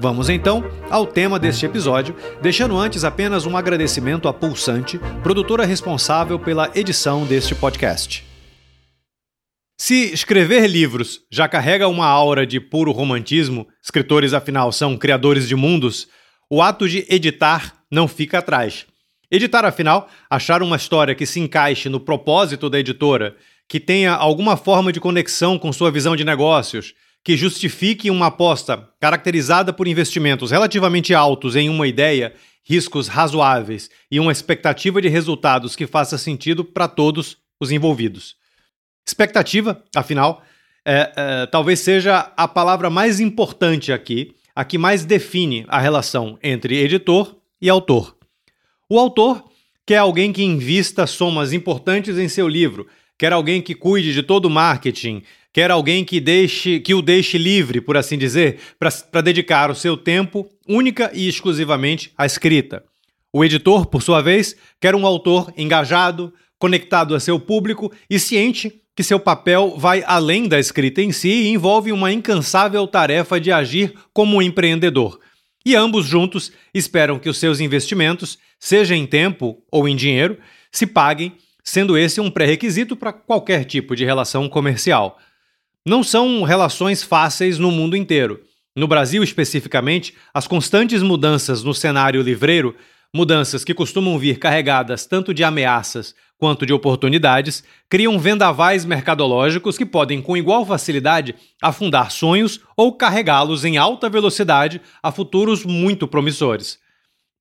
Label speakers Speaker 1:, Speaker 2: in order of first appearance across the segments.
Speaker 1: Vamos então ao tema deste episódio, deixando antes apenas um agradecimento à Pulsante, produtora responsável pela edição deste podcast. Se escrever livros já carrega uma aura de puro romantismo, escritores afinal são criadores de mundos, o ato de editar não fica atrás. Editar, afinal, achar uma história que se encaixe no propósito da editora, que tenha alguma forma de conexão com sua visão de negócios, que justifique uma aposta caracterizada por investimentos relativamente altos em uma ideia, riscos razoáveis e uma expectativa de resultados que faça sentido para todos os envolvidos. Expectativa, afinal, é, é, talvez seja a palavra mais importante aqui, a que mais define a relação entre editor e autor. O autor quer alguém que invista somas importantes em seu livro, quer alguém que cuide de todo o marketing, quer alguém que deixe que o deixe livre, por assim dizer, para dedicar o seu tempo única e exclusivamente à escrita. O editor, por sua vez, quer um autor engajado, conectado a seu público e ciente que seu papel vai além da escrita em si e envolve uma incansável tarefa de agir como um empreendedor. E ambos juntos esperam que os seus investimentos, seja em tempo ou em dinheiro, se paguem, sendo esse um pré-requisito para qualquer tipo de relação comercial. Não são relações fáceis no mundo inteiro. No Brasil, especificamente, as constantes mudanças no cenário livreiro, mudanças que costumam vir carregadas tanto de ameaças quanto de oportunidades, criam vendavais mercadológicos que podem, com igual facilidade, afundar sonhos ou carregá-los em alta velocidade a futuros muito promissores.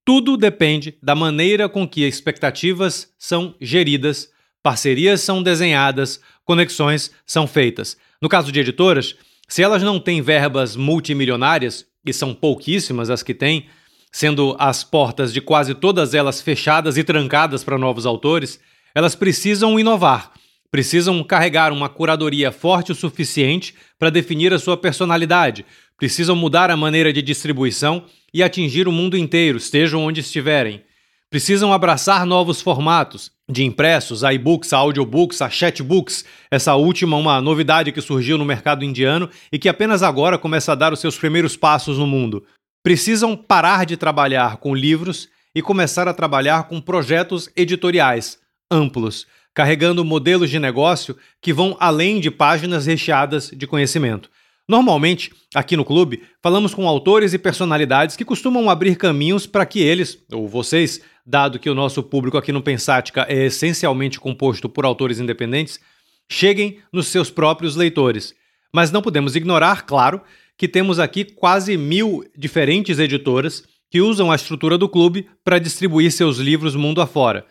Speaker 1: Tudo depende da maneira com que expectativas são geridas, parcerias são desenhadas, conexões são feitas. No caso de editoras, se elas não têm verbas multimilionárias, e são pouquíssimas as que têm, sendo as portas de quase todas elas fechadas e trancadas para novos autores, elas precisam inovar, precisam carregar uma curadoria forte o suficiente para definir a sua personalidade, precisam mudar a maneira de distribuição e atingir o mundo inteiro, estejam onde estiverem. Precisam abraçar novos formatos, de impressos, a e-books, a audiobooks, a chatbooks, essa última uma novidade que surgiu no mercado indiano e que apenas agora começa a dar os seus primeiros passos no mundo. Precisam parar de trabalhar com livros e começar a trabalhar com projetos editoriais amplos, carregando modelos de negócio que vão além de páginas recheadas de conhecimento. Normalmente, aqui no clube, falamos com autores e personalidades que costumam abrir caminhos para que eles, ou vocês, dado que o nosso público aqui no Pensática é essencialmente composto por autores independentes, cheguem nos seus próprios leitores. Mas não podemos ignorar, claro, que temos aqui quase mil diferentes editoras que usam a estrutura do clube para distribuir seus livros mundo afora.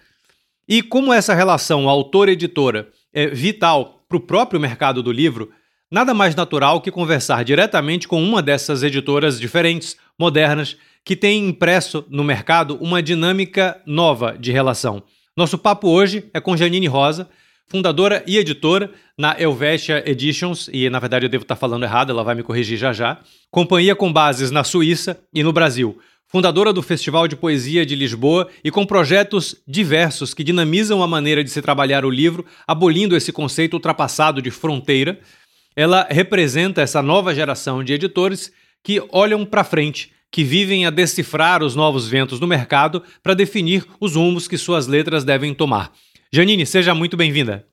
Speaker 1: E como essa relação autor-editora é vital para o próprio mercado do livro, Nada mais natural que conversar diretamente com uma dessas editoras diferentes, modernas, que tem impresso no mercado uma dinâmica nova de relação. Nosso papo hoje é com Janine Rosa, fundadora e editora na Helvetia Editions, e na verdade eu devo estar falando errado, ela vai me corrigir já já, companhia com bases na Suíça e no Brasil. Fundadora do Festival de Poesia de Lisboa e com projetos diversos que dinamizam a maneira de se trabalhar o livro, abolindo esse conceito ultrapassado de fronteira, ela representa essa nova geração de editores que olham para frente, que vivem a decifrar os novos ventos do mercado para definir os rumos que suas letras devem tomar. Janine, seja muito bem-vinda.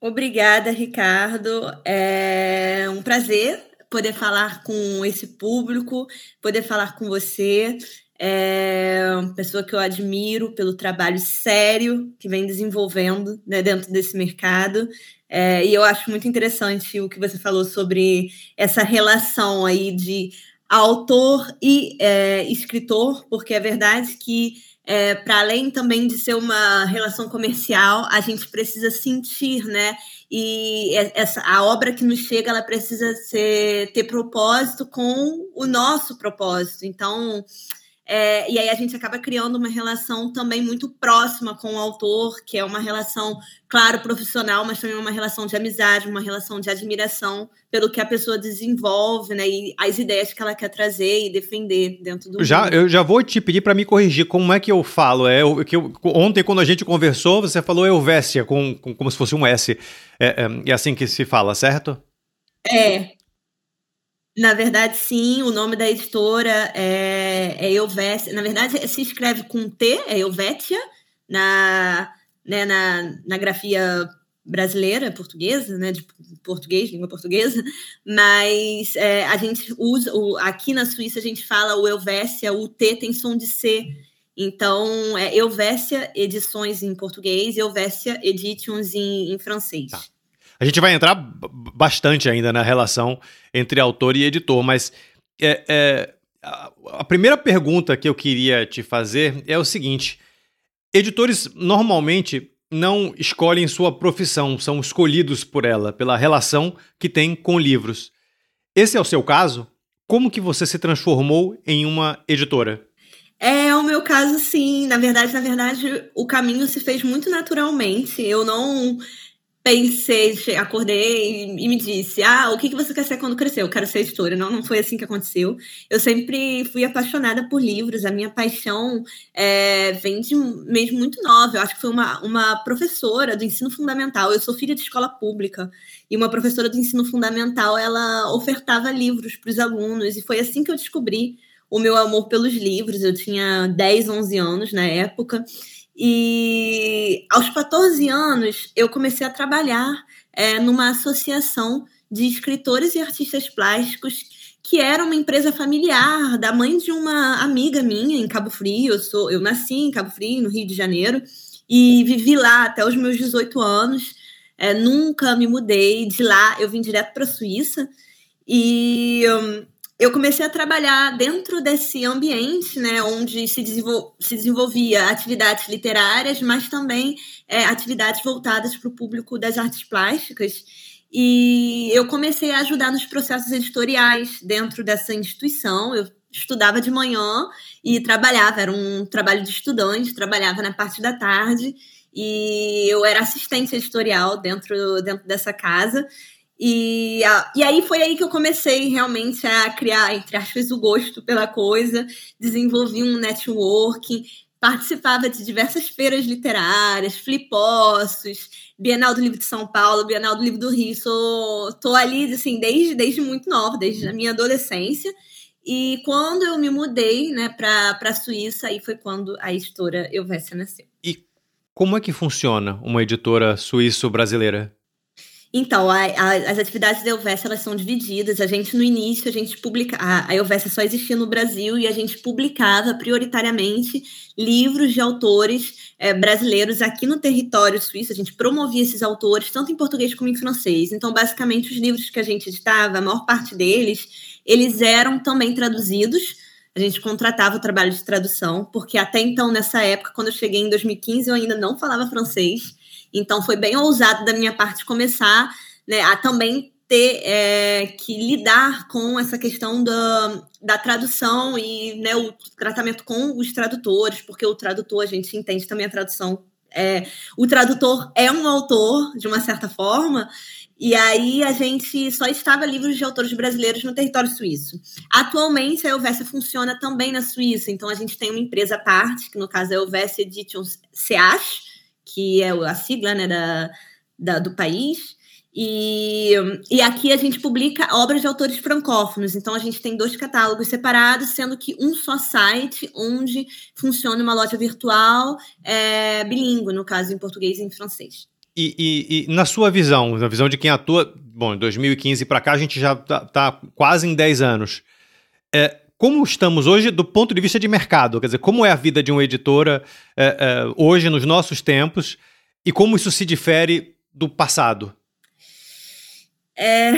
Speaker 2: Obrigada, Ricardo. É um prazer poder falar com esse público, poder falar com você. É uma pessoa que eu admiro pelo trabalho sério que vem desenvolvendo né, dentro desse mercado. É, e eu acho muito interessante o que você falou sobre essa relação aí de autor e é, escritor, porque é verdade que é, para além também de ser uma relação comercial, a gente precisa sentir, né? E essa, a obra que nos chega, ela precisa ser, ter propósito com o nosso propósito. Então, é, e aí a gente acaba criando uma relação também muito próxima com o autor, que é uma relação, claro, profissional, mas também uma relação de amizade, uma relação de admiração pelo que a pessoa desenvolve, né? E as ideias que ela quer trazer e defender dentro do.
Speaker 1: Já, eu já vou te pedir para me corrigir como é que eu falo. É que eu, ontem quando a gente conversou, você falou Elvésia com, com como se fosse um S. É, é, é assim que se fala, certo?
Speaker 2: É, na verdade, sim, o nome da editora é, é Elvésia. Na verdade, se escreve com T, é Elvétia, na, né, na, na grafia brasileira, portuguesa, né, de português, língua portuguesa, mas é, a gente usa, o, aqui na Suíça a gente fala o Elvésia, o T tem som de C, então é Elvésia Edições em português e Elvésia Editions em, em francês. Tá.
Speaker 1: A gente vai entrar bastante ainda na relação entre autor e editor, mas é, é, a primeira pergunta que eu queria te fazer é o seguinte: editores normalmente não escolhem sua profissão, são escolhidos por ela, pela relação que tem com livros. Esse é o seu caso? Como que você se transformou em uma editora?
Speaker 2: É o meu caso, sim. Na verdade, na verdade, o caminho se fez muito naturalmente. Eu não pensei, acordei e me disse: Ah, o que você quer ser quando crescer? Eu quero ser editora. Não, não foi assim que aconteceu. Eu sempre fui apaixonada por livros. A minha paixão é, vem de mesmo muito nova. Eu acho que foi uma, uma professora do ensino fundamental. Eu sou filha de escola pública. E uma professora do ensino fundamental, ela ofertava livros para os alunos. E foi assim que eu descobri o meu amor pelos livros. Eu tinha 10, 11 anos na época. E aos 14 anos, eu comecei a trabalhar é, numa associação de escritores e artistas plásticos que era uma empresa familiar da mãe de uma amiga minha em Cabo Frio. Eu, sou, eu nasci em Cabo Frio, no Rio de Janeiro, e vivi lá até os meus 18 anos. É, nunca me mudei de lá, eu vim direto para a Suíça. E um, eu comecei a trabalhar dentro desse ambiente, né, onde se, desenvol se desenvolvia atividades literárias, mas também é, atividades voltadas para o público das artes plásticas. E eu comecei a ajudar nos processos editoriais dentro dessa instituição. Eu estudava de manhã e trabalhava, era um trabalho de estudante, trabalhava na parte da tarde e eu era assistente editorial dentro, dentro dessa casa. E, e aí foi aí que eu comecei realmente a criar, entre aspas, o gosto pela coisa, desenvolvi um networking, participava de diversas feiras literárias, flipossos, Bienal do Livro de São Paulo, Bienal do Livro do Rio. Sou, tô ali assim desde, desde muito nova, desde a minha adolescência. E quando eu me mudei, né, para a Suíça, aí foi quando a editora Elvésia nasceu.
Speaker 1: E como é que funciona uma editora suíço-brasileira?
Speaker 2: Então, a, a, as atividades da Elvessa, elas são divididas. A gente, no início, a gente publica... A, a Elvessa só existia no Brasil e a gente publicava prioritariamente livros de autores é, brasileiros aqui no território suíço. A gente promovia esses autores, tanto em português como em francês. Então, basicamente, os livros que a gente editava, a maior parte deles, eles eram também traduzidos. A gente contratava o trabalho de tradução, porque até então, nessa época, quando eu cheguei em 2015, eu ainda não falava francês. Então foi bem ousado da minha parte começar né, a também ter é, que lidar com essa questão da, da tradução e né, o tratamento com os tradutores, porque o tradutor, a gente entende também a tradução. É, o tradutor é um autor, de uma certa forma, e aí a gente só estava livros de autores brasileiros no território suíço. Atualmente a Elvésia funciona também na Suíça, então a gente tem uma empresa à parte, que no caso é a Elvésia Editions CH, que é a sigla né, da, da, do país. E, e aqui a gente publica obras de autores francófonos. Então a gente tem dois catálogos separados, sendo que um só site onde funciona uma loja virtual é, bilíngue, no caso em português e em francês.
Speaker 1: E, e, e, na sua visão, na visão de quem atua, bom, em 2015 para cá a gente já está tá quase em 10 anos. É, como estamos hoje do ponto de vista de mercado? Quer dizer, como é a vida de uma editora é, é, hoje, nos nossos tempos, e como isso se difere do passado?
Speaker 2: É,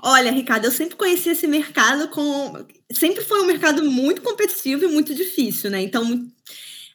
Speaker 2: olha, Ricardo, eu sempre conheci esse mercado com. Sempre foi um mercado muito competitivo e muito difícil, né? Então,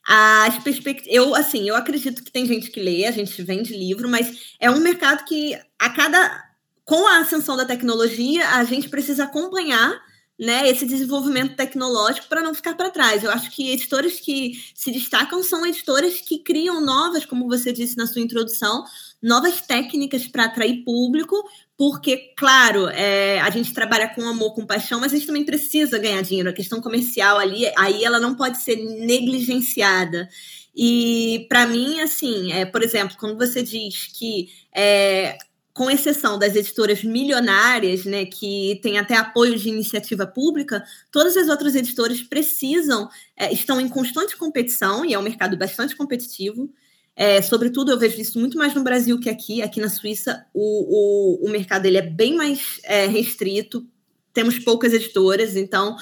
Speaker 2: as perspectivas. Eu, assim, eu acredito que tem gente que lê, a gente vende livro, mas é um mercado que a cada. Com a ascensão da tecnologia, a gente precisa acompanhar né, esse desenvolvimento tecnológico para não ficar para trás. Eu acho que editoras que se destacam são editoras que criam novas, como você disse na sua introdução, novas técnicas para atrair público, porque, claro, é, a gente trabalha com amor, com paixão, mas a gente também precisa ganhar dinheiro. A questão comercial ali, aí ela não pode ser negligenciada. E para mim, assim, é, por exemplo, quando você diz que é, com exceção das editoras milionárias, né, que tem até apoio de iniciativa pública, todas as outras editoras precisam, é, estão em constante competição, e é um mercado bastante competitivo. É, sobretudo, eu vejo isso muito mais no Brasil que aqui. Aqui na Suíça, o, o, o mercado ele é bem mais é, restrito, temos poucas editoras, então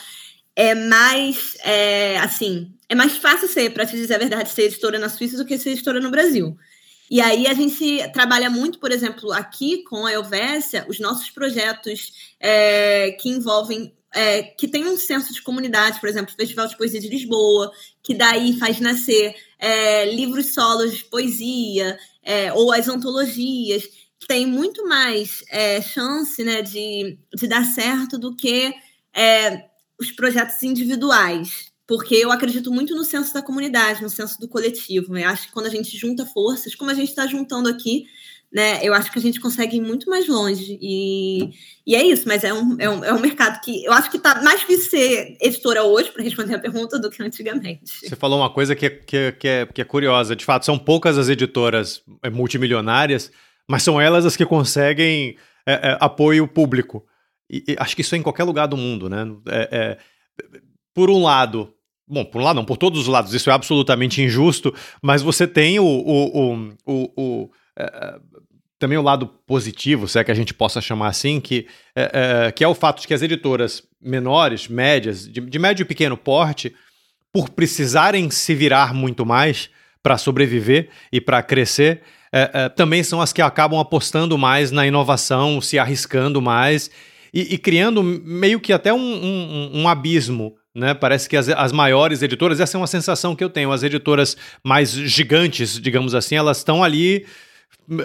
Speaker 2: é mais, é, assim, é mais fácil ser, para te dizer a verdade, ser editora na Suíça do que ser editora no Brasil. E aí a gente trabalha muito, por exemplo, aqui com a Elvésia, os nossos projetos é, que envolvem é, que tem um senso de comunidade, por exemplo, o Festival de Poesia de Lisboa, que daí faz nascer é, livros solos de poesia, é, ou as antologias, tem muito mais é, chance né, de, de dar certo do que é, os projetos individuais porque eu acredito muito no senso da comunidade, no senso do coletivo. Eu acho que quando a gente junta forças, como a gente está juntando aqui, né, eu acho que a gente consegue ir muito mais longe. E, e é isso, mas é um, é, um, é um mercado que eu acho que está mais difícil ser editora hoje, para responder a pergunta, do que antigamente.
Speaker 1: Você falou uma coisa que é, que, é, que, é, que é curiosa. De fato, são poucas as editoras é, multimilionárias, mas são elas as que conseguem é, é, apoio público. E, e, acho que isso é em qualquer lugar do mundo, né? É, por um lado, bom, por um lado não, por todos os lados, isso é absolutamente injusto, mas você tem o, o, o, o, o é, também o lado positivo, se é que a gente possa chamar assim, que é, é, que é o fato de que as editoras menores, médias, de, de médio e pequeno porte, por precisarem se virar muito mais para sobreviver e para crescer, é, é, também são as que acabam apostando mais na inovação, se arriscando mais e, e criando meio que até um, um, um abismo né? Parece que as, as maiores editoras, essa é uma sensação que eu tenho, as editoras mais gigantes, digamos assim, elas estão ali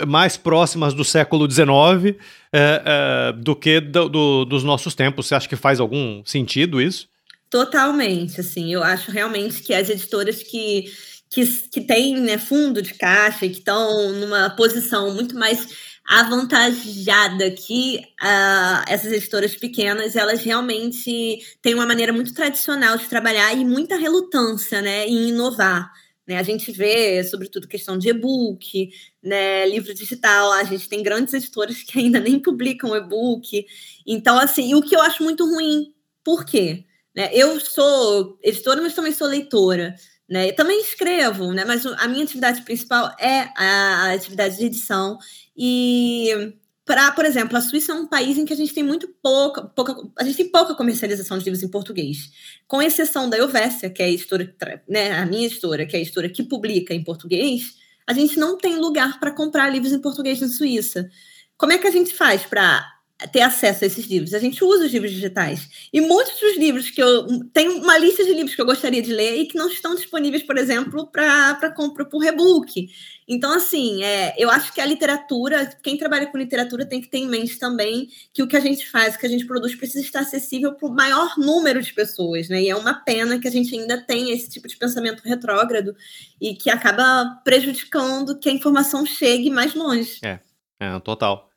Speaker 1: mais próximas do século XIX é, é, do que do, do, dos nossos tempos. Você acha que faz algum sentido isso?
Speaker 2: Totalmente, assim, eu acho realmente que as editoras que, que, que têm né, fundo de caixa e que estão numa posição muito mais avantajada que uh, essas editoras pequenas elas realmente têm uma maneira muito tradicional de trabalhar e muita relutância né, em inovar. Né? A gente vê, sobretudo, questão de e-book, né, livro digital, a gente tem grandes editores que ainda nem publicam e-book. Então, assim, o que eu acho muito ruim, por quê? Né, eu sou editora, mas também sou leitora. Né? Eu também escrevo, né? mas a minha atividade principal é a atividade de edição. E para, por exemplo, a Suíça é um país em que a gente tem muito pouca, pouca, a gente tem pouca comercialização de livros em português, com exceção da Elvésia, que é a editora, né, a minha editora, que é a editora que publica em português, a gente não tem lugar para comprar livros em português na Suíça. Como é que a gente faz para ter acesso a esses livros. A gente usa os livros digitais. E muitos dos livros que eu. Tem uma lista de livros que eu gostaria de ler e que não estão disponíveis, por exemplo, para compra por e-book. Então, assim, é, eu acho que a literatura, quem trabalha com literatura tem que ter em mente também que o que a gente faz, o que a gente produz, precisa estar acessível para o maior número de pessoas, né? E é uma pena que a gente ainda tenha esse tipo de pensamento retrógrado e que acaba prejudicando que a informação chegue mais longe.
Speaker 1: É, é total.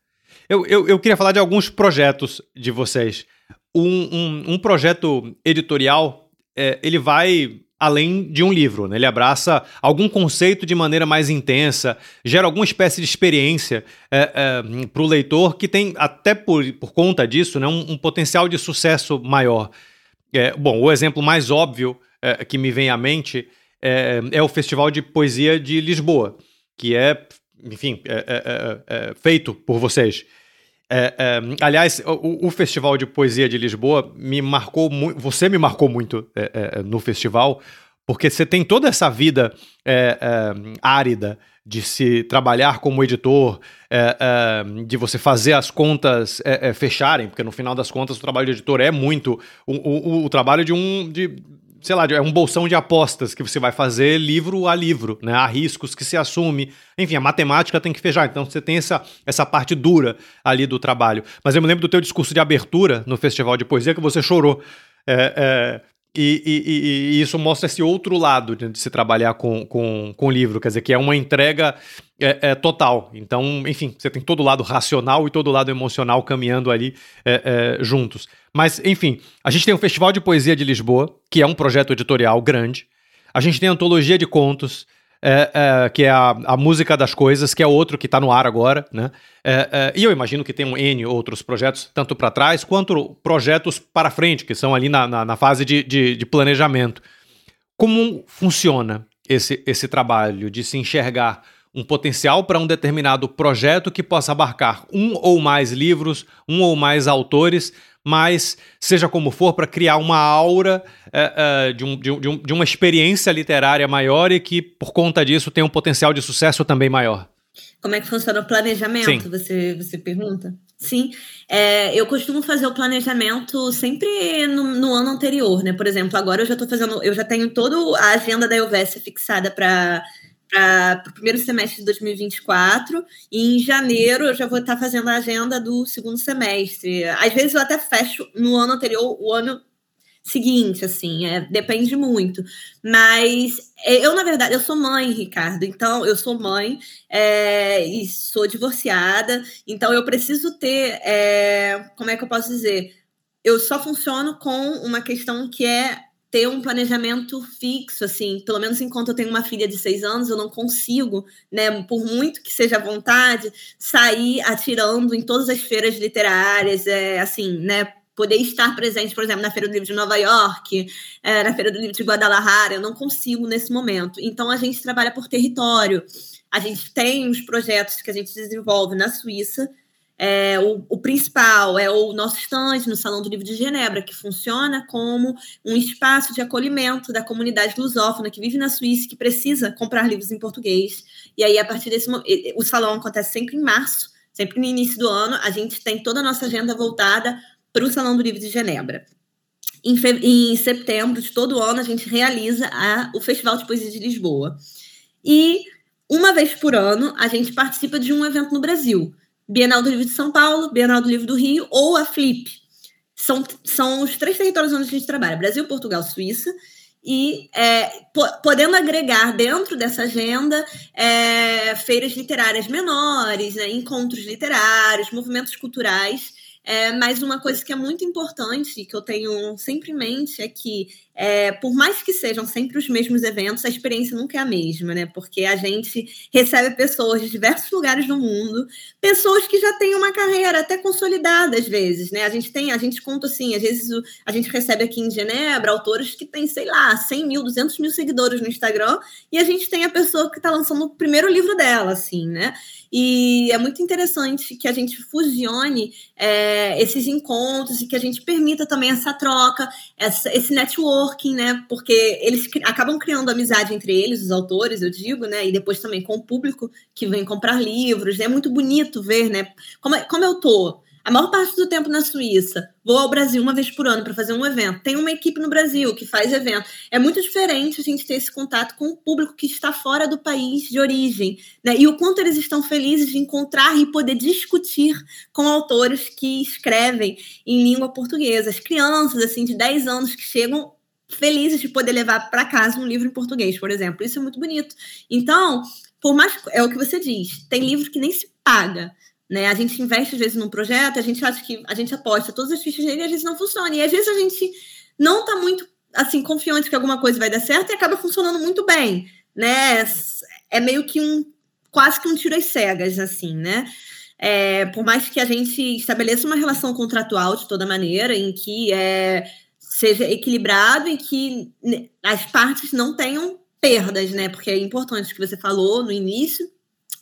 Speaker 1: Eu, eu, eu queria falar de alguns projetos de vocês. Um, um, um projeto editorial, é, ele vai além de um livro, né? Ele abraça algum conceito de maneira mais intensa, gera alguma espécie de experiência é, é, para o leitor que tem, até por, por conta disso, né, um, um potencial de sucesso maior. É, bom, o exemplo mais óbvio é, que me vem à mente é, é, o Festival de Poesia de Lisboa, que é, enfim, é, feito por vocês. É, é, aliás, o, o, Festival de Poesia de Lisboa me marcou muito. Você me marcou muito é, é, é, no festival, porque você tem toda essa vida é, árida de se trabalhar como editor, de você fazer as contas fecharem, porque no final das contas o trabalho de editor é muito o, o, o trabalho de um. De, sei lá, é um bolsão de apostas que você vai fazer livro a livro, né? Há riscos que se assume. Enfim, a matemática tem que fechar. Então você tem essa, essa parte dura ali do trabalho. Mas eu me lembro do teu discurso de abertura no Festival de Poesia que você chorou. É, é, e, e, e, isso mostra esse outro lado de, se trabalhar com, com, com livro, quer dizer, que é uma entrega é, é, total. Então, enfim, você tem todo o lado racional e todo o lado emocional caminhando ali é, é, juntos. Mas, enfim, a gente tem o Festival de Poesia de Lisboa, que é um projeto editorial grande. A gente tem a Antologia de Contos, é, é, que é a, a, Música das Coisas, que é outro que está no ar agora, né? É, e eu imagino que tem um N outros projetos, tanto para trás quanto projetos para frente, que são ali na, na, na fase de, de, de, planejamento. Como funciona esse, esse trabalho de se enxergar um potencial para um determinado projeto que possa abarcar um ou mais livros, um ou mais autores, mas seja como for, para criar uma aura é, é, de, um, de, um, de uma experiência literária maior e que, por conta disso, tem um potencial de sucesso também maior.
Speaker 2: Como é que funciona o planejamento? Você, você pergunta? Sim, é, eu costumo fazer o planejamento sempre no, no, ano anterior, né? Por exemplo, agora eu já estou fazendo, eu já tenho toda a agenda da Elvésia fixada para para o primeiro semestre de 2024 e em janeiro eu já vou estar fazendo a agenda do segundo semestre. Às vezes eu até fecho no ano anterior, o ano seguinte, assim, é, depende muito. Mas é, eu, na verdade, eu sou mãe, Ricardo, então eu sou mãe é, e sou divorciada, então eu preciso ter, é, como é que eu posso dizer? Eu só funciono com uma questão que é ter um planejamento fixo, assim, pelo menos enquanto eu tenho uma filha de seis anos, eu não consigo, né, por muito que seja vontade, sair atirando em todas as feiras literárias, é, assim, né, poder estar presente, por exemplo, na Feira do Livro de Nova York, é, na Feira do Livro de Guadalajara, eu não consigo nesse momento. Então, a gente trabalha por território. A gente tem os projetos que a gente desenvolve na Suíça, é, o, o, principal é o nosso estande no Salão do Livro de Genebra, que funciona como um espaço de acolhimento da comunidade lusófona que vive na Suíça, que precisa comprar livros em português. E aí, a partir desse momento, o salão acontece sempre em março, sempre no início do ano, a gente tem toda a nossa agenda voltada para o Salão do Livro de Genebra. Em, em, setembro de todo ano, a gente realiza a, o Festival de Poesia de Lisboa. E uma vez por ano, a gente participa de um evento no Brasil. Bienal do Livro de São Paulo, Bienal do Livro do Rio ou a Flip. São, são os três territórios onde a gente trabalha: Brasil, Portugal, Suíça. E é, podendo agregar dentro dessa agenda é, feiras literárias menores, né, encontros literários, movimentos culturais é, mas uma coisa que é muito importante, que eu tenho sempre em mente, é que, é, por mais que sejam sempre os mesmos eventos, a experiência nunca é a mesma, né? Porque a gente recebe pessoas de diversos lugares do mundo, pessoas que já têm uma carreira até consolidada, às vezes, né? A gente tem, a gente conta assim, às vezes a gente recebe aqui em Genebra autores que têm, sei lá, 100 mil, 200 mil seguidores no Instagram, e a gente tem a pessoa que está lançando o primeiro livro dela, assim, né? E é muito interessante que a gente fusione é, esses encontros e que a gente permita também essa troca, essa, esse networking, né? Porque eles acabam criando amizade entre eles, os autores, eu digo, né? E depois também com o público que vem comprar livros. É muito bonito ver, né? Como, como eu tô a maior parte do tempo na Suíça. Vou ao Brasil uma vez por ano para fazer um evento. Tem uma equipe no Brasil que faz evento. É muito diferente a gente ter esse contato com o público que está fora do país de origem. Né? E o quanto eles estão felizes de encontrar e poder discutir com autores que escrevem em língua portuguesa. As crianças, assim, de 10 anos que chegam felizes de poder levar para casa um livro em português, por exemplo. Isso é muito bonito. Então, por mais é o que você diz, tem livro que nem se paga. Né? A gente investe, às vezes, num projeto, a gente acha que a gente aposta todas as fichas nele e às vezes não funciona. E às vezes a gente não está muito assim confiante que alguma coisa vai dar certo e acaba funcionando muito bem. Né? É meio que um quase que um tiro às cegas, assim, né? É, por mais que a gente estabeleça uma relação contratual de toda maneira, em que é, seja equilibrado e que né, as partes não tenham perdas, né? Porque é importante o que você falou no início,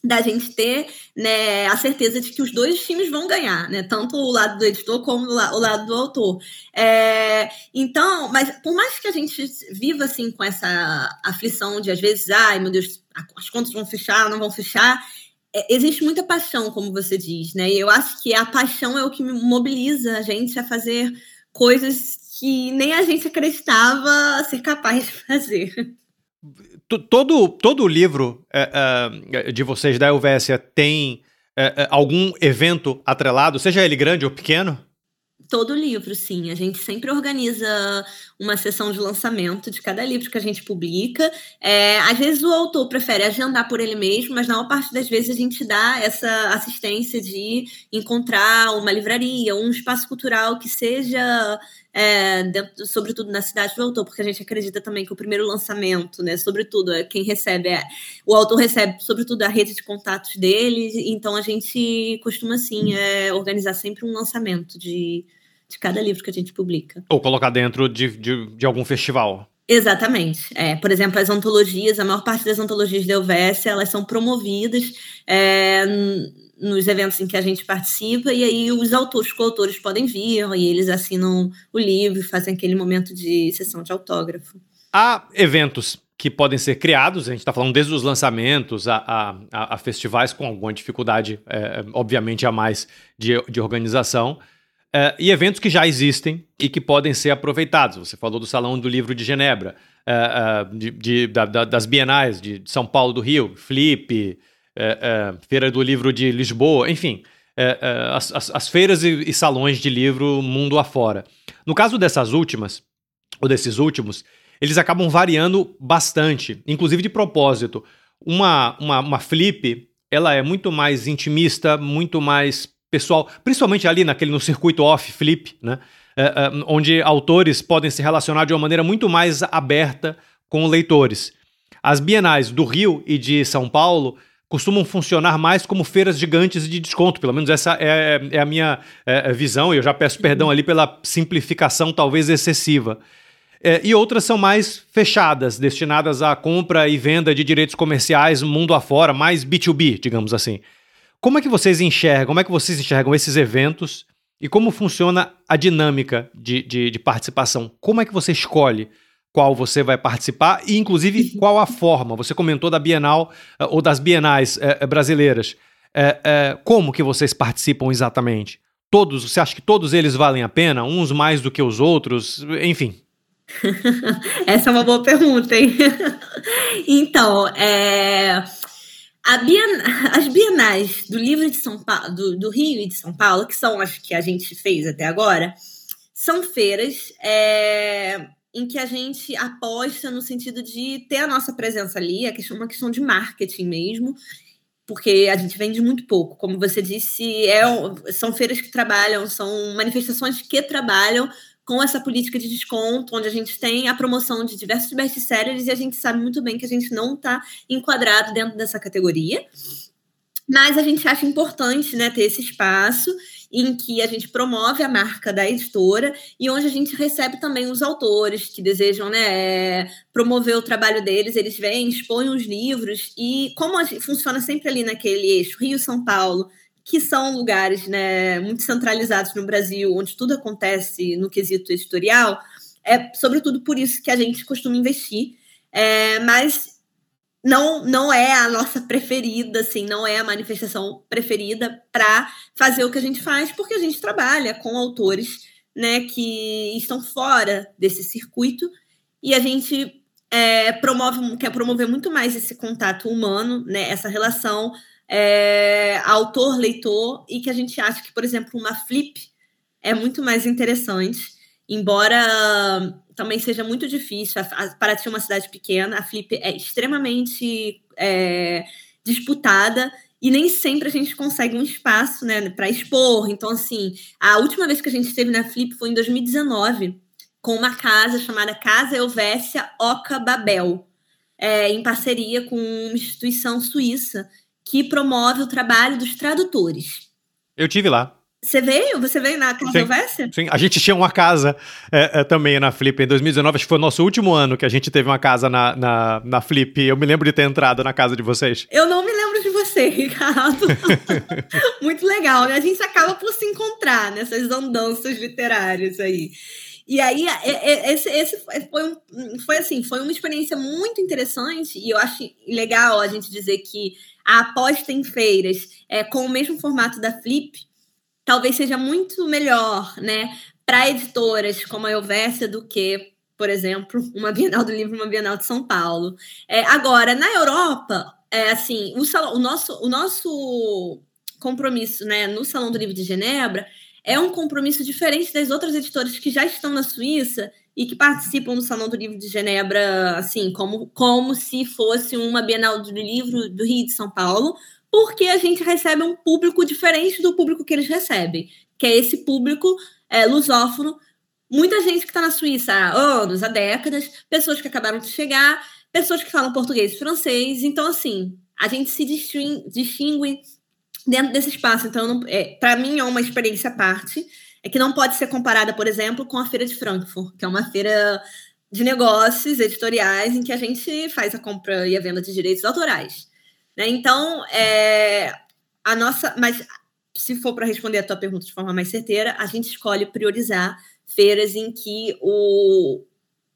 Speaker 2: da gente ter né, a certeza de que os dois times vão ganhar, né? Tanto o lado do editor como o lado do autor. É, então, mas por mais que a gente viva assim com essa aflição de às vezes, ai meu Deus, as contas vão fechar, não vão fechar, é, existe muita paixão, como você diz, né? E eu acho que a paixão é o que mobiliza a gente a fazer coisas que nem a gente acreditava ser capaz de fazer.
Speaker 1: Todo, todo livro é, é, de vocês da Elvésia tem é, é, algum evento atrelado, seja ele grande ou pequeno?
Speaker 2: Todo livro, sim. A gente sempre organiza uma sessão de lançamento de cada livro que a gente publica. É, às vezes o autor prefere agendar por ele mesmo, mas na maior parte das vezes a gente dá essa assistência de encontrar uma livraria, um espaço cultural que seja é, dentro, sobretudo na cidade do autor, porque a gente acredita também que o primeiro lançamento, né, sobretudo, é quem recebe, é, o autor recebe, sobretudo, a rede de contatos dele, então a gente costuma, assim, é, organizar sempre um lançamento de, de cada livro que a gente publica.
Speaker 1: Ou colocar dentro de, de, de algum festival.
Speaker 2: Exatamente. É, por exemplo, as antologias, a maior parte das antologias da Elvésia, elas são promovidas é, nos eventos em que a gente participa, e aí os autores, coautores podem vir, e eles assinam o livro, fazem aquele momento de sessão de autógrafo.
Speaker 1: Há eventos que podem ser criados, a gente está falando desde os lançamentos a, a, a, festivais com alguma dificuldade, é, obviamente, a mais de, de organização, é, e eventos que já existem e que podem ser aproveitados. Você falou do Salão do Livro de Genebra, é, é de, de, da, das bienais de São Paulo do Rio, Flip, é, é, Feira do Livro de Lisboa, enfim, é, é, as, as, as, feiras e, e, salões de livro mundo afora. No caso dessas últimas, ou desses últimos, eles acabam variando bastante, inclusive de propósito. Uma, uma, uma flip, ela é muito mais intimista, muito mais pessoal, principalmente ali naquele no circuito off flip, né? É, é, onde autores podem se relacionar de uma maneira muito mais aberta com leitores. As bienais do Rio e de São Paulo costumam funcionar mais como feiras gigantes de desconto. Pelo menos essa é, é a minha é, é visão, e eu já peço perdão ali pela simplificação talvez excessiva. É, e outras são mais fechadas, destinadas à compra e venda de direitos comerciais mundo afora, mais B2B, digamos assim. Como é que vocês enxergam, como é que vocês enxergam esses eventos e como funciona a dinâmica de, de, de participação? Como é que você escolhe qual você vai participar e, inclusive, qual a forma. Você comentou da Bienal eh, ou das Bienais é, brasileiras. É, é, como que vocês participam exatamente? Todos, você acha que todos eles valem a pena? Uns mais do que os outros? Enfim.
Speaker 2: Essa é uma boa pergunta, hein? então, é... Bien... as bienais do livro de São Paulo, do, do, Rio e de São Paulo, que são as que a gente fez até agora, são feiras é em que a gente aposta no sentido de ter a nossa presença ali, é uma questão de marketing mesmo, porque a gente vende muito pouco. Como você disse, é, são feiras que trabalham, são manifestações que trabalham com essa política de desconto, onde a gente tem a promoção de diversos best-sellers e a gente sabe muito bem que a gente não está enquadrado dentro dessa categoria. Mas a gente acha importante né, ter esse espaço em que a gente promove a marca da editora e onde a gente recebe também os autores que desejam né, promover o trabalho deles. Eles vêm, expõem os livros e como funciona sempre ali naquele eixo Rio-São Paulo, que são lugares né, muito centralizados no Brasil, onde tudo acontece no quesito editorial, é sobretudo por isso que a gente costuma investir. É, mas não não é a nossa preferida, assim, não é a manifestação preferida para fazer o que a gente faz, porque a gente trabalha com autores, né, que estão fora desse circuito e a gente é, promove, quer promover muito mais esse contato humano, né, essa relação é, autor-leitor e que a gente acha que, por exemplo, uma flip é muito mais interessante, embora também seja muito difícil. A, a, Paraty é uma cidade pequena, a Flip é extremamente é, disputada e nem sempre a gente consegue um espaço né, para expor. Então, assim, a última vez que a gente esteve na Flip foi em 2019, com uma casa chamada Casa Elvésia Oca Babel, é, em parceria com uma instituição suíça que promove o trabalho dos tradutores.
Speaker 1: Eu tive lá.
Speaker 2: Você veio? Você veio na Casa
Speaker 1: sim, Sim, a gente tinha uma casa é, é, também na Flip em 2019, acho que foi o nosso último ano que a gente teve uma casa na, na, na Flip. Eu me lembro de ter entrado na casa de vocês.
Speaker 2: Eu não me lembro de você, Ricardo. Muito legal, né? A gente acaba por se encontrar nessas andanças literárias aí. E aí, esse, esse foi, um, foi assim, foi uma experiência muito interessante, e eu acho legal a gente dizer que a aposta em feiras é, com o mesmo formato da Flip talvez seja muito melhor, né? para editoras como a Elvésia do que, por exemplo, uma Bienal do Livro, uma Bienal de São Paulo. É, agora, na Europa, é assim, o, salão, o, nosso, o nosso compromisso né, no Salão do Livro de Genebra é um compromisso diferente das outras editoras que já estão na Suíça e que participam do Salão do Livro de Genebra, assim, como, como se fosse uma Bienal do Livro do Rio de São Paulo, porque a gente recebe um público diferente do público que eles recebem, que é esse público é, lusófono. Muita gente que está na Suíça há anos, há décadas, pessoas que acabaram de chegar, pessoas que falam português e francês. Então, assim, a gente se distingue dentro desse espaço. Então, é, para mim, é uma experiência à parte. É que não pode ser comparada, por exemplo, com a Feira de Frankfurt, que é uma feira de negócios editoriais em que a gente faz a compra e a venda de direitos autorais. Né? Então, é, a nossa. Mas se for para responder a tua pergunta de forma mais certeira, a gente escolhe priorizar feiras em que o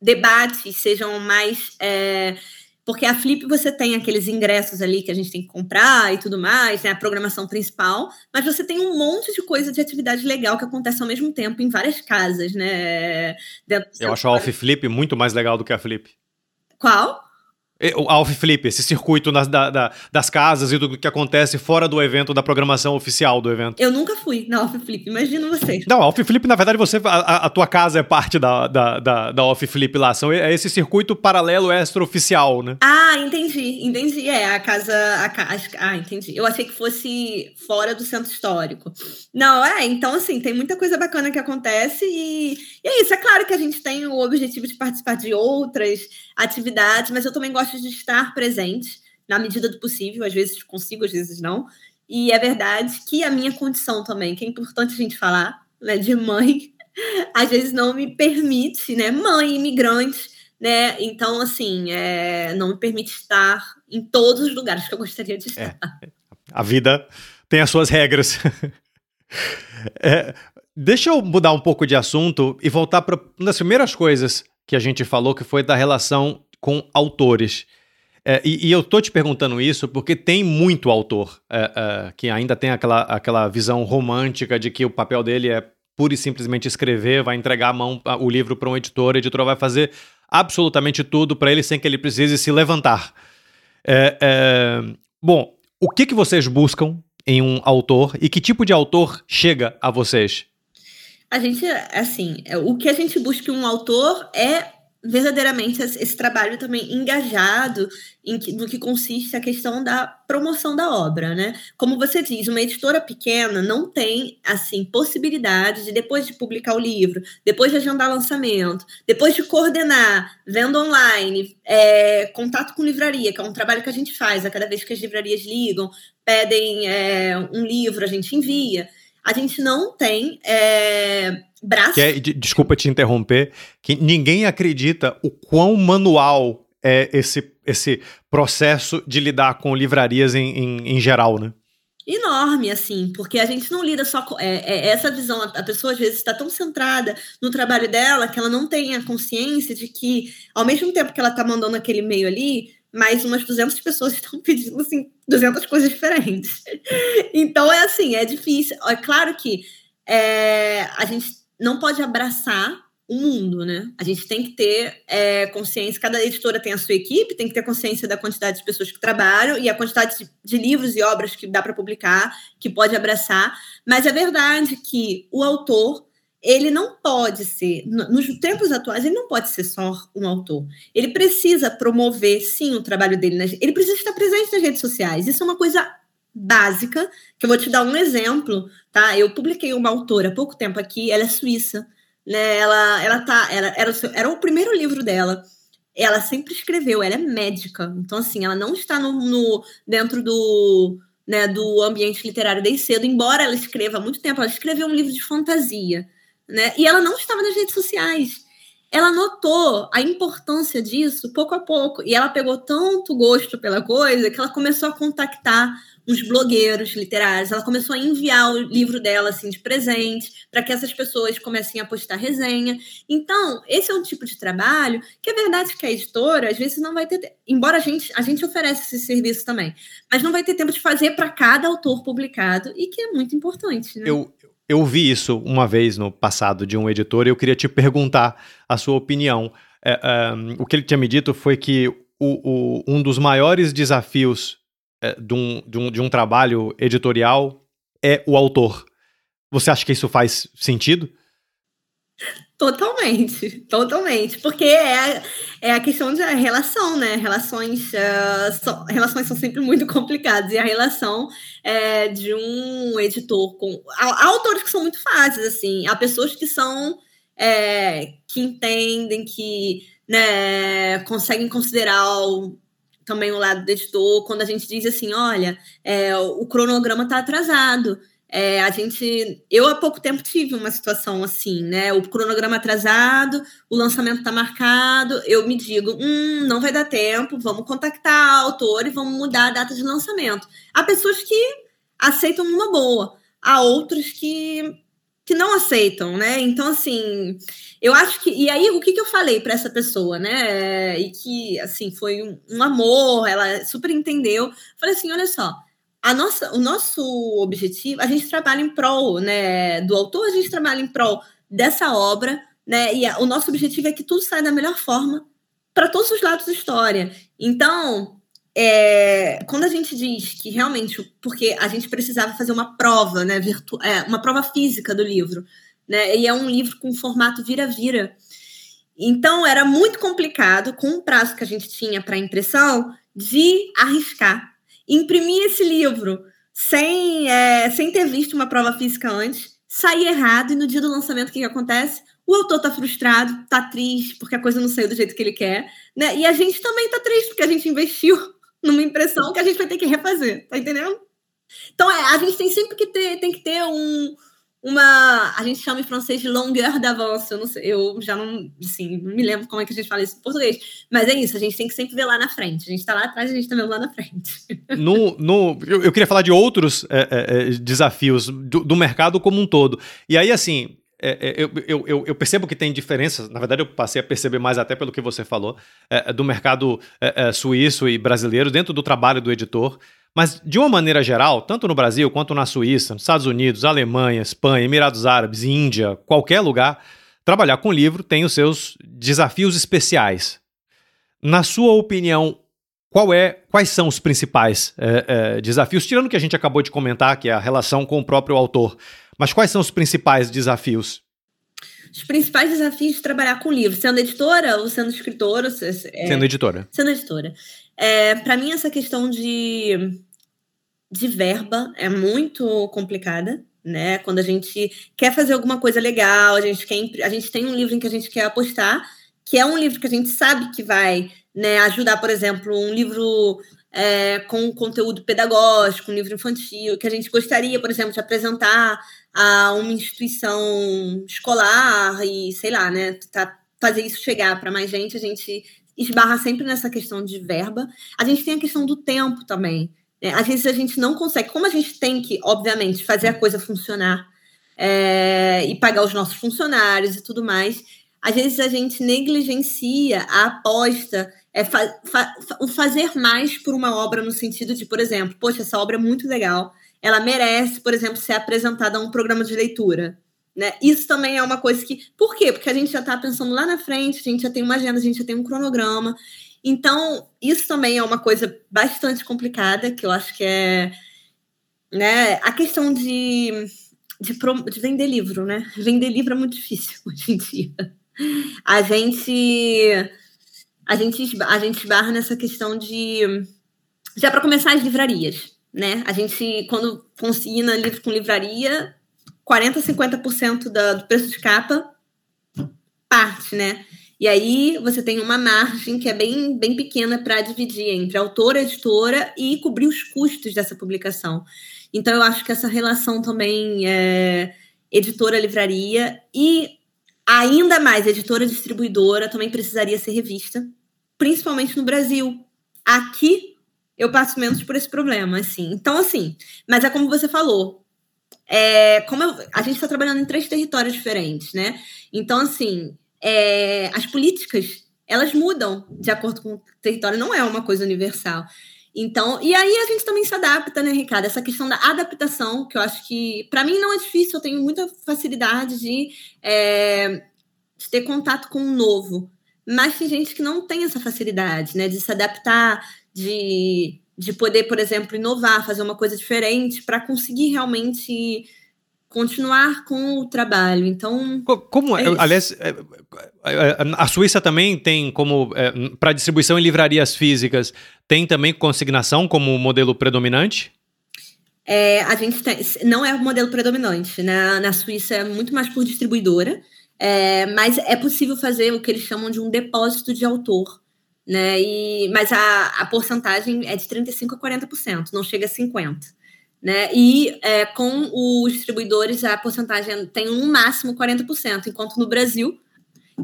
Speaker 2: debates sejam mais. É, porque a Flip você tem aqueles ingressos ali que a gente tem que comprar e tudo mais, né? A programação principal, mas você tem um monte de coisa de atividade legal que acontece ao mesmo tempo em várias casas, né?
Speaker 1: Eu acho a Off Flip muito mais legal do que a Flip.
Speaker 2: Qual?
Speaker 1: O Alf Flip, esse circuito nas, da, da, das casas e do que acontece fora do evento, da programação oficial do evento.
Speaker 2: Eu nunca fui na Alf Flip, imagina você.
Speaker 1: Não, Alf Flip, na verdade, você a, a, tua casa é parte da, da, da, da Alf Flip lá. São, é esse circuito paralelo extra-oficial, né?
Speaker 2: Ah, entendi, entendi. É, a casa. A, ah, entendi. Eu achei que fosse fora do centro histórico. Não, é, então, assim, tem muita coisa bacana que acontece e, e é isso. É claro que a gente tem o objetivo de participar de outras atividades, mas eu também gosto de estar presente na medida do possível, às vezes consigo, às vezes não. E é verdade que a minha condição também, que é importante a gente falar, né, de mãe, às vezes não me permite, né, mãe, imigrante, né, então, assim, é, não me permite estar em todos os lugares que eu gostaria de estar.
Speaker 1: É, a vida tem as suas regras. é, deixa eu mudar um pouco de assunto e voltar para uma das primeiras coisas que a gente falou, que foi da relação com autores. É, e, e, eu tô te perguntando isso porque tem muito autor é, é, que ainda tem aquela, aquela visão romântica de que o papel dele é pura e simplesmente escrever, vai entregar a mão, o livro para um editor, o editor vai fazer absolutamente tudo para ele sem que ele precise se levantar. É, é, bom, o que, que vocês buscam em um autor e que tipo de autor chega a vocês?
Speaker 2: A gente, assim, é, o que a gente busca em um autor é verdadeiramente esse trabalho também engajado em que, no que consiste a questão da promoção da obra, né? Como você diz, uma editora pequena não tem assim possibilidade de depois de publicar o livro, depois de agendar lançamento, depois de coordenar venda online, é, contato com livraria, que é um trabalho que a gente faz a cada vez que as livrarias ligam, pedem é, um livro, a gente envia. A gente não tem é, braço.
Speaker 1: Que é, desculpa te interromper, que ninguém acredita o quão manual é esse, esse processo de lidar com livrarias em, em, em geral, né?
Speaker 2: enorme, assim, porque a gente não lida só com é, é, essa visão. A pessoa às vezes está tão centrada no trabalho dela que ela não tem a consciência de que, ao mesmo tempo que ela está mandando aquele e-mail ali, mais umas 200 pessoas estão pedindo assim 200 coisas diferentes. então é assim, é difícil. É claro que é, a gente não pode abraçar o mundo, né? A gente tem que ter é, consciência, cada editora tem a sua equipe, tem que ter consciência da quantidade de pessoas que trabalham e a quantidade de, de livros e obras que dá para publicar, que pode abraçar. Mas é verdade que o autor, ele não pode ser, nos tempos atuais, ele não pode ser só um autor. Ele precisa promover, sim, o trabalho dele. Nas, ele precisa estar presente nas redes sociais. Isso é uma coisa básica, que eu vou te dar um exemplo, tá? Eu publiquei uma autora há pouco tempo aqui, ela é suíça, né? Ela, ela tá, era, era, o seu, era o primeiro livro dela. Ela sempre escreveu, ela é médica, então assim, ela não está no, no dentro do, né, do ambiente literário desde cedo, embora ela escreva há muito tempo, ela escreveu um livro de fantasia, né? E ela não estava nas redes sociais ela notou a importância disso pouco a pouco. E ela pegou tanto gosto pela coisa que ela começou a contactar uns blogueiros literários. Ela começou a enviar o livro dela assim de presente para que essas pessoas comecem a postar resenha. Então, esse é um tipo de trabalho que é verdade que a editora às vezes não vai ter, embora a gente a gente oferece esse serviço também, mas não vai ter tempo de fazer para cada autor publicado e que é muito importante. Né?
Speaker 1: Eu eu vi isso uma vez no passado de um editor e eu queria te perguntar a sua opinião. É, um, o que ele tinha me dito foi que o, o, um dos maiores desafios é, de, um, de, um, de um trabalho editorial é o autor. Você acha que isso faz sentido?
Speaker 2: Totalmente, totalmente. Porque é, é a questão de relação, né? Relações, uh, so, relações são sempre muito complicadas. E a relação é, de um editor com. Há, há, autores que são muito fáceis, assim. Há pessoas que são. É, que entendem, que né, conseguem considerar o, também o lado do editor, quando a gente diz assim: olha, é, o cronograma está atrasado. É, a gente, eu há pouco tempo tive uma situação assim, né? O cronograma atrasado, o lançamento está marcado, eu me digo, hum, não vai dar tempo, vamos contactar o autor e vamos mudar a data de lançamento. Há pessoas que aceitam numa boa, há outros que, que não aceitam, né? Então, assim, eu acho que. E aí, o que, que eu falei para essa pessoa, né? E que, assim, foi um, um amor, ela super entendeu. Falei assim: olha só a nossa, o nosso objetivo, a gente trabalha em prol né, do autor, a gente trabalha em prol dessa obra, né? E a, o nosso objetivo é que tudo saia da melhor forma para todos os lados da história. Então, é, quando a gente diz que realmente, porque a gente precisava fazer uma prova, né, virtu, é, uma prova física do livro, né? E é um livro com formato vira-vira. Então, era muito complicado, com o prazo que a gente tinha para impressão, de arriscar imprimir esse livro sem, é, sem ter visto uma prova física antes, sair errado e no dia do lançamento o que, que acontece? O autor tá frustrado, tá triste porque a coisa não saiu do jeito que ele quer, né? E a gente também tá triste porque a gente investiu numa impressão que a gente vai ter que refazer, tá entendendo? Então, é, a gente tem sempre que ter, tem que ter um, uma. A gente chama em francês de longueur d'avance. Eu, não sei, eu já não, assim, não me lembro como é que a gente fala isso em português. Mas é isso, a gente tem que sempre ver lá na frente. A gente está lá atrás a gente está vendo lá na frente.
Speaker 1: No, no, eu, eu queria falar de outros é, é, é, desafios do, do, mercado como um todo. E aí, assim. É, é, eu, eu, eu, percebo que tem diferenças, na verdade eu passei a perceber mais até pelo que você falou, é, do mercado suíço e brasileiro dentro do trabalho do editor. Mas, de uma maneira geral, tanto no Brasil quanto na Suíça, nos Estados Unidos, Alemanha, Espanha, Emirados Árabes, Índia, qualquer lugar, trabalhar com livro tem os seus desafios especiais. Na sua opinião, é, quais são os principais é, é, desafios? Tirando o que a gente acabou de comentar, que é a relação com o próprio autor. Mas quais são os principais desafios?
Speaker 2: Os principais desafios de trabalhar com livro, sendo editora ou sendo escritora?
Speaker 1: É, sendo editora.
Speaker 2: Sendo editora. É, para mim, essa questão de, de verba é muito complicada, né? Quando a gente quer fazer alguma coisa legal, a gente, quer, a gente tem um livro em que a gente quer apostar, que é um livro que a gente sabe que vai né, ajudar, por exemplo, um livro é, com conteúdo pedagógico, um livro infantil, que a gente gostaria, por exemplo, de apresentar a uma instituição escolar e, sei lá, né, tá, fazer isso chegar para mais gente, a gente esbarra sempre nessa questão de verba. A gente tem a questão do tempo também. Né? Às vezes a gente não consegue, como a gente tem que, obviamente, fazer a coisa funcionar é, e pagar os nossos funcionários e tudo mais, às vezes a gente negligencia a aposta, é, fa fa o fazer mais por uma obra no sentido de, por exemplo, poxa, essa obra é muito legal, ela merece, por exemplo, ser apresentada a um programa de leitura. Né? Isso também é uma coisa que. Por quê? Porque a gente já está pensando lá na frente, a gente já tem uma agenda, a gente já tem um cronograma. Então, isso também é uma coisa bastante complicada, que eu acho que é. Né? A questão de, de, de vender livro, né? Vender livro é muito difícil hoje em dia. A gente. A gente, a gente esbarra nessa questão de. Já para começar as livrarias, né? A gente, quando consigna livro com livraria, 40%, 50% da, do preço de capa parte, né? E aí você tem uma margem que é bem, bem pequena para dividir entre autora, editora e cobrir os custos dessa publicação. Então eu acho que essa relação também é editora-livraria e ainda mais editora-distribuidora também precisaria ser revista, principalmente no Brasil. Aqui eu passo menos por esse problema, assim. Então, assim, mas é como você falou, é, como eu, a gente está trabalhando em três territórios diferentes, né? Então, assim, é, as políticas elas mudam de acordo com o território, não é uma coisa universal. Então, e aí a gente também se adapta, né, Ricardo? Essa questão da adaptação, que eu acho que, para mim, não é difícil, eu tenho muita facilidade de, é, de ter contato com o novo. Mas tem gente que não tem essa facilidade, né, de se adaptar, de, de poder, por exemplo, inovar, fazer uma coisa diferente, para conseguir realmente continuar com o trabalho. Então.
Speaker 1: Como, é aliás, é, é, a Suíça também tem como. É, para distribuição em livrarias físicas, tem também consignação como modelo predominante?
Speaker 2: É, a gente tem, não é o modelo predominante. Na, na Suíça é muito mais por distribuidora, é, mas é possível fazer o que eles chamam de um depósito de autor. Né? E, mas a, a porcentagem é de 35% a 40%, não chega a 50%. Né? E é, com os distribuidores a porcentagem tem um máximo 40%, enquanto no Brasil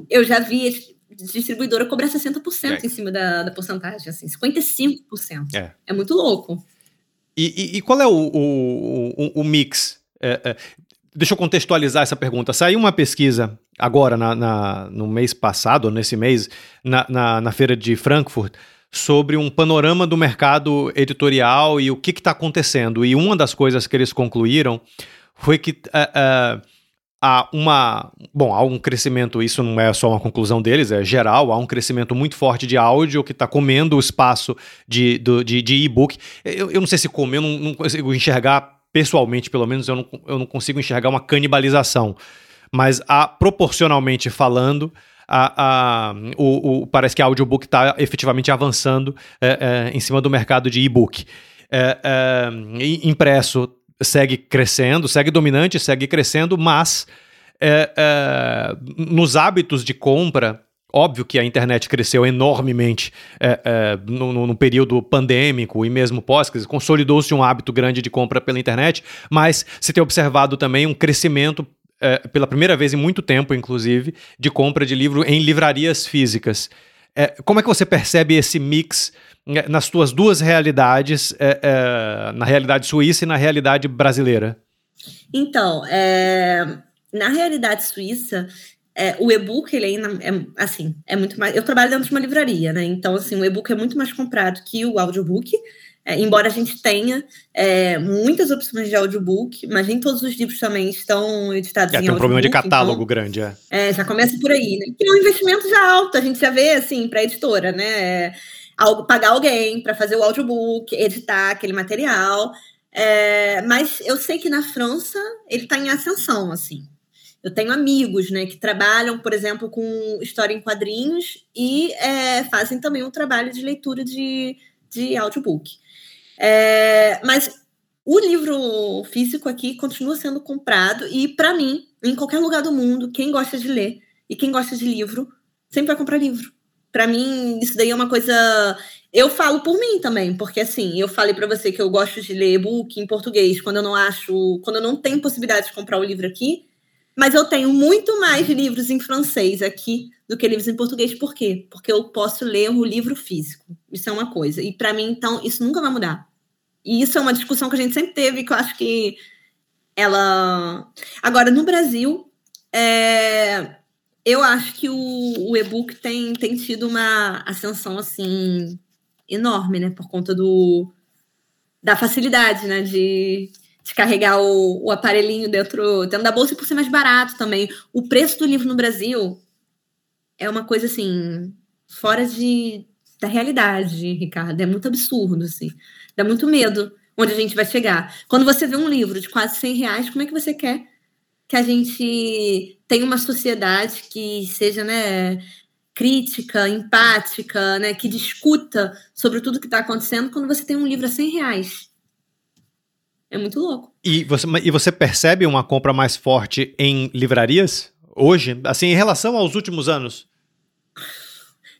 Speaker 2: eu já vi distribuidora cobrar 60% é. em cima da, da porcentagem, assim, 55%. É, é muito louco.
Speaker 1: E, e, e qual é o, o, o, o mix? É, é, deixa eu contextualizar essa pergunta. Saiu uma pesquisa agora, na, na no mês passado, nesse mês, na, na, na feira de Frankfurt, sobre um panorama do mercado editorial e o que está acontecendo. E uma das coisas que eles concluíram foi que uh, uh, há uma. Bom, há um crescimento, isso não é só uma conclusão deles, é geral, há um crescimento muito forte de áudio que está comendo o espaço de, de, de e-book. Eu, eu não sei se come, eu não, não consigo enxergar, pessoalmente, pelo menos, eu não, eu não consigo enxergar uma canibalização. Mas há, proporcionalmente falando, a, a, o, o, parece que a audiobook está efetivamente avançando é, é, em cima do mercado de e-book. É, é impresso segue crescendo, segue dominante, segue crescendo, mas é, é, nos hábitos de compra Óbvio que a internet cresceu enormemente é, é, no, no, período pandêmico e mesmo pós, consolidou-se um hábito grande de compra pela internet, mas se tem observado também um crescimento é, pela primeira vez em muito tempo, inclusive, de compra de livro em livrarias físicas. É, como é que você percebe esse mix é, nas suas duas realidades, é, é, na realidade suíça e na realidade brasileira?
Speaker 2: Então, é, na realidade suíça, o e-book ele ainda é assim, é muito mais. Eu trabalho dentro de uma livraria, né? Então, assim, o e-book é muito mais comprado que o audiobook. É, embora a gente tenha é, muitas opções de audiobook, mas nem todos os livros também estão editados
Speaker 1: é,
Speaker 2: em
Speaker 1: tem um problema de catálogo então, grande, é.
Speaker 2: é. Já começa por aí, né? Que é um investimento já alto, a gente já vê, assim, para a editora, né? É, pagar alguém para fazer o audiobook, editar aquele material. É, mas eu sei que na França ele está em ascensão, assim. Eu tenho amigos, né, que trabalham, por exemplo, com história em quadrinhos e é, fazem também um trabalho de leitura de, de audiobook. É, mas o livro físico aqui continua sendo comprado e, para mim, em qualquer lugar do mundo, quem gosta de ler e quem gosta de livro sempre vai comprar livro. Para mim, isso daí é uma coisa. Eu falo por mim também, porque assim, eu falei para você que eu gosto de ler e-book em português quando eu não acho, quando eu não tenho possibilidade de comprar o livro aqui, mas eu tenho muito mais livros em francês aqui do que livros em português. Por quê? Porque eu posso ler o livro físico. Isso é uma coisa. E para mim, então, isso nunca vai mudar. E isso é uma discussão que a gente sempre teve, que eu acho que ela. Agora, no Brasil, é... eu acho que o, o e-book tem, tem tido uma ascensão assim enorme, né? Por conta do da facilidade, né? De, de carregar o, o aparelhinho dentro, dentro da bolsa e por ser mais barato também. O preço do livro no Brasil é uma coisa assim fora de, da realidade, Ricardo. É muito absurdo, assim. Dá muito medo onde a gente vai chegar. Quando você vê um livro de quase 100 reais, como é que você quer que a gente tenha uma sociedade que seja, né, crítica, empática, né, que discuta sobre tudo que está acontecendo quando você tem um livro a 100 reais? É muito louco.
Speaker 1: E você, e você percebe uma compra mais forte em livrarias hoje, assim, em relação aos últimos anos?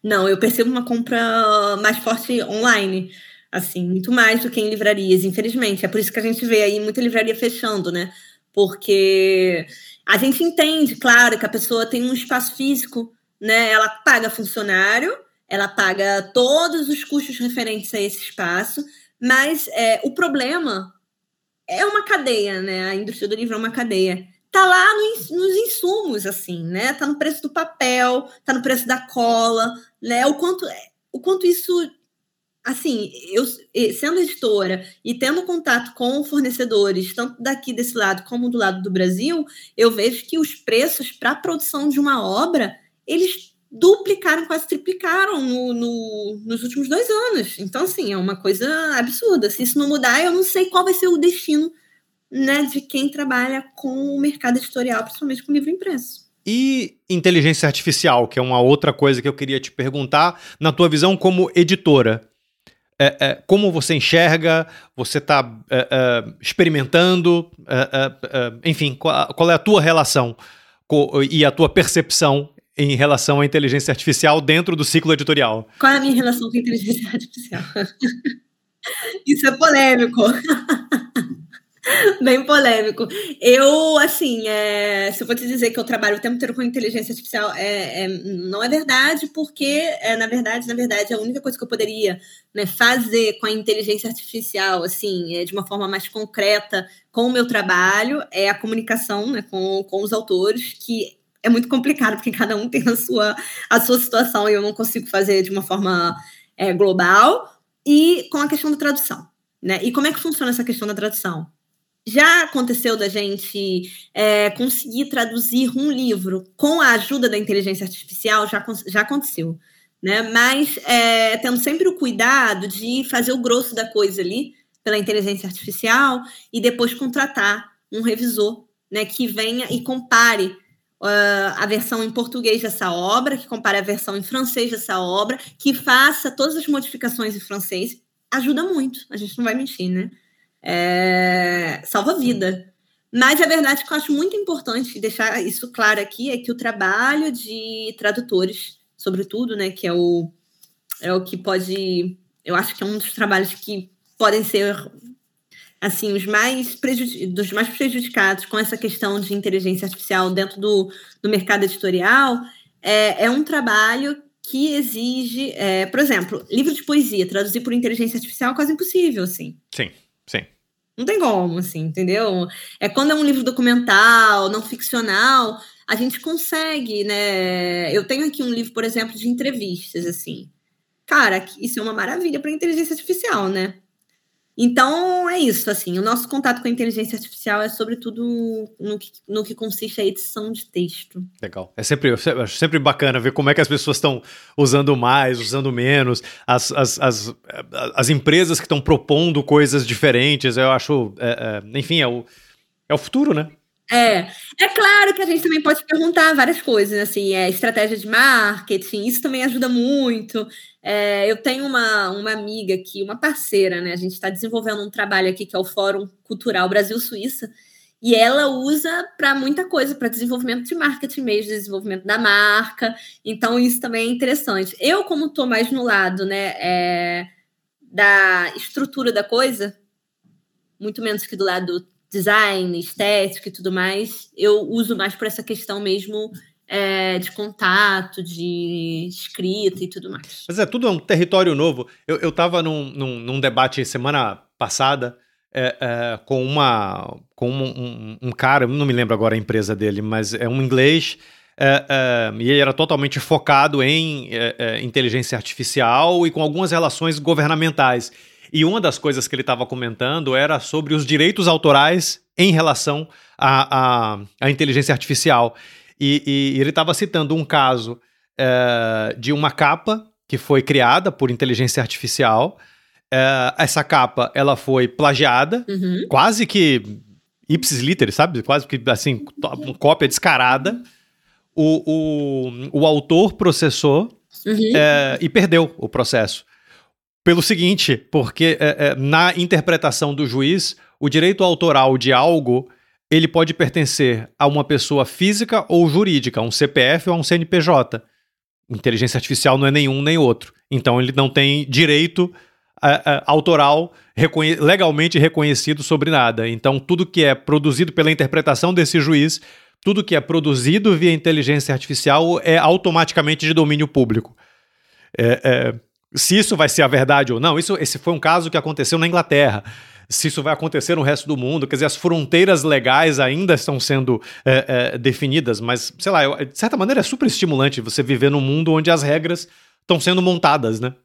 Speaker 2: Não, eu percebo uma compra mais forte online assim, muito mais do que em livrarias, infelizmente. É por isso que a gente vê aí muita livraria fechando, né? Porque a gente entende, claro, que a pessoa tem um espaço físico, né? Ela paga funcionário, ela paga todos os custos referentes a esse espaço, mas é, o problema é uma cadeia, né? A indústria do livro é uma cadeia. Tá lá no, nos insumos, assim, né? Tá no preço do papel, tá no preço da cola, né? O quanto, o quanto isso assim, eu sendo editora e tendo contato com fornecedores, tanto daqui desse lado como do lado do Brasil, eu vejo que os preços para a produção de uma obra, eles duplicaram, quase triplicaram no, no, nos últimos dois anos. Então, assim, é uma coisa absurda. Se isso não mudar, eu não sei qual vai ser o destino né, de quem trabalha com o mercado editorial, principalmente com livro impresso.
Speaker 1: E inteligência artificial, que é uma outra coisa que eu queria te perguntar, na tua visão como editora, é, é, como você enxerga? Você está é, é, experimentando? É, é, enfim, qual, qual, é a tua relação e a tua percepção em relação à inteligência artificial dentro do ciclo editorial?
Speaker 2: Qual é a minha relação com a inteligência artificial? Isso é polêmico. Bem polêmico. Eu, assim, é, se eu for te dizer que eu trabalho o tempo inteiro com inteligência artificial, é, é não é verdade, porque, é, na verdade, na verdade, a única coisa que eu poderia né, fazer com a inteligência artificial, assim, é, de uma forma mais concreta com o meu trabalho, é a comunicação né, com, com os autores, que é muito complicado, porque cada um tem a sua, a sua situação e eu não consigo fazer de uma forma é, global, e com a questão da tradução. Né? E como é que funciona essa questão da tradução? Já aconteceu da gente é, conseguir traduzir um livro com a ajuda da inteligência artificial, já, já aconteceu. Né? Mas é, tendo sempre o cuidado de fazer o grosso da coisa ali pela inteligência artificial e depois contratar um revisor né, que venha e compare uh, a versão em português dessa obra, que compare a versão em francês dessa obra, que faça todas as modificações em francês. Ajuda muito, a gente não vai mentir, né? É, salva vida. Mas a verdade que eu acho muito importante deixar isso claro aqui é que o trabalho de tradutores, sobretudo, né, que é o, é o que pode. Eu acho que é um dos trabalhos que podem ser assim os mais dos mais prejudicados com essa questão de inteligência artificial dentro do, do mercado editorial é, é um trabalho que exige, é, por exemplo, livro de poesia traduzir por inteligência artificial é quase impossível, assim.
Speaker 1: Sim.
Speaker 2: Não tem como, assim, entendeu? É quando é um livro documental, não ficcional, a gente consegue, né? Eu tenho aqui um livro, por exemplo, de entrevistas, assim. Cara, isso é uma maravilha para inteligência artificial, né? Então, é isso, assim, o nosso contato com a inteligência artificial é sobretudo no que, no que consiste a edição de texto.
Speaker 1: Legal. É sempre, é sempre bacana ver como é que as pessoas estão usando mais, usando menos, as, as, as, as empresas que estão propondo coisas diferentes, eu acho, é, é, enfim, é o, é o futuro, né?
Speaker 2: É, é claro que a gente também pode perguntar várias coisas, assim, é, estratégia de marketing, isso também ajuda muito. É, eu tenho uma, uma amiga aqui, uma parceira, né? A gente está desenvolvendo um trabalho aqui que é o Fórum Cultural Brasil-Suíça, e ela usa para muita coisa, para desenvolvimento de marketing mesmo, desenvolvimento da marca. Então, isso também é interessante. Eu, como estou mais no lado né, é, da estrutura da coisa, muito menos que do lado design, estético e tudo mais, eu uso mais por essa questão mesmo é, de contato, de escrita e tudo mais.
Speaker 1: Mas é tudo é um território novo. Eu, eu tava num, num, num debate semana passada é, é, com uma com um, um, um, cara, não me lembro agora a empresa dele, mas é um inglês. É, é, e ele era totalmente focado em inteligência artificial e com algumas relações governamentais. E uma das coisas que ele estava comentando era sobre os direitos autorais em relação à, à, à inteligência artificial. E, e ele estava citando um caso é, de uma capa que foi criada por inteligência artificial. É, essa capa ela foi plagiada, uhum. quase que ipsis literis, sabe? Quase que assim, cópia descarada. O, o, o autor processou uhum. é, e perdeu o processo. Pelo seguinte, porque é, é, na interpretação do juiz, o direito autoral de algo ele pode pertencer a uma pessoa física ou jurídica, a um CPF ou a um CNPJ. Inteligência artificial não é nenhum nem outro. Então ele não tem direito uh, uh, autoral reconhe legalmente reconhecido sobre nada. Então tudo que é produzido pela interpretação desse juiz, tudo que é produzido via inteligência artificial é automaticamente de domínio público. É, é, se isso vai ser a verdade ou não, isso, esse foi um caso que aconteceu na Inglaterra. Se isso vai acontecer no resto do mundo, quer dizer, as fronteiras legais ainda estão sendo é, é, definidas, mas, sei lá, eu, de certa maneira é super estimulante você viver num mundo onde as regras estão sendo montadas, né?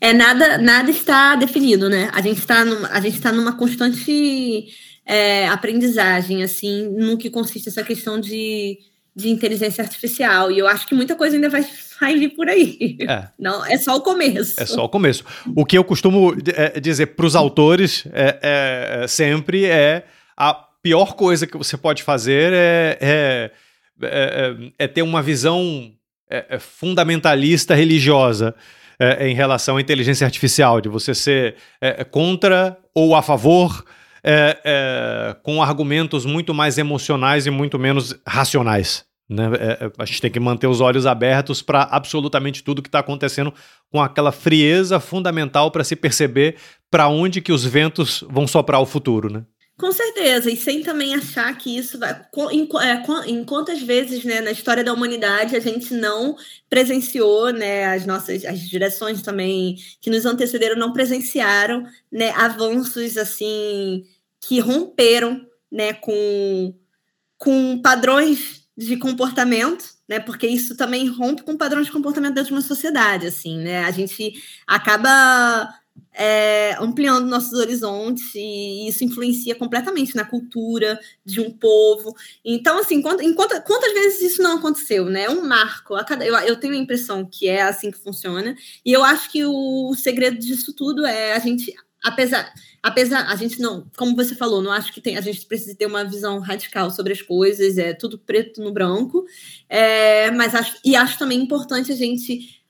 Speaker 2: É, nada, nada está definido, né? A gente está numa, a gente está numa constante é, aprendizagem, assim, no que consiste essa questão de, de inteligência artificial. E eu acho que muita coisa ainda vai, vai vir por aí. É. Não, é só o começo.
Speaker 1: É só o começo. O que eu costumo é, dizer para os autores é, é, sempre é a pior coisa que você pode fazer é, é, é, é ter uma visão fundamentalista religiosa em relação à inteligência artificial, de você ser contra ou a favor é, é, com argumentos muito mais emocionais e muito menos racionais. Né? É, é a gente tem que manter os olhos abertos para absolutamente tudo que está acontecendo com aquela frieza fundamental para se perceber para onde que os ventos vão soprar o futuro, né?
Speaker 2: Com certeza, e sem também achar que isso vai. Em, é, em quantas vezes né, na história da humanidade a gente não presenciou, né, as nossas as direções também que nos antecederam não presenciaram né, avanços assim que romperam né, com, com padrões de comportamento, né? Porque isso também rompe com padrões de comportamento dentro de uma sociedade, assim, né? A gente acaba é, ampliando nossos horizontes e isso influencia completamente na cultura de um povo. Então, assim, quantas, quantas vezes isso não aconteceu, né? Um marco. Cada, eu, eu tenho a impressão que é assim que funciona e eu acho que o segredo disso tudo é a gente, apesar apesar, a gente não, como você falou, não acho que tem, a gente precisa ter uma visão radical sobre as coisas, é tudo preto no branco, é, mas acho, e acho também importante a gente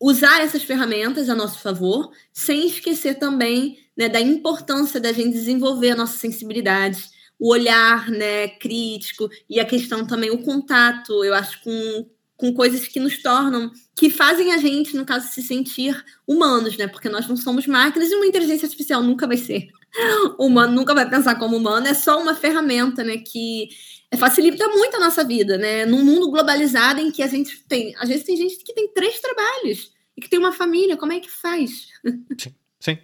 Speaker 2: usar essas ferramentas a nosso favor, sem esquecer também né, da importância da gente desenvolver a nossa sensibilidade, o olhar né, crítico e a questão também, o contato, eu acho, com, com coisas que nos tornam, que fazem a gente, no caso, se sentir humanos, né? Porque nós não somos máquinas e uma inteligência artificial nunca vai ser humano, nunca vai pensar como humano, é só uma ferramenta, né? Que facilita muito a nossa vida, né? Num mundo globalizado em que a gente tem, às vezes tem gente que tem três trabalhos e que tem uma família, como é que faz?
Speaker 1: Sim, sim.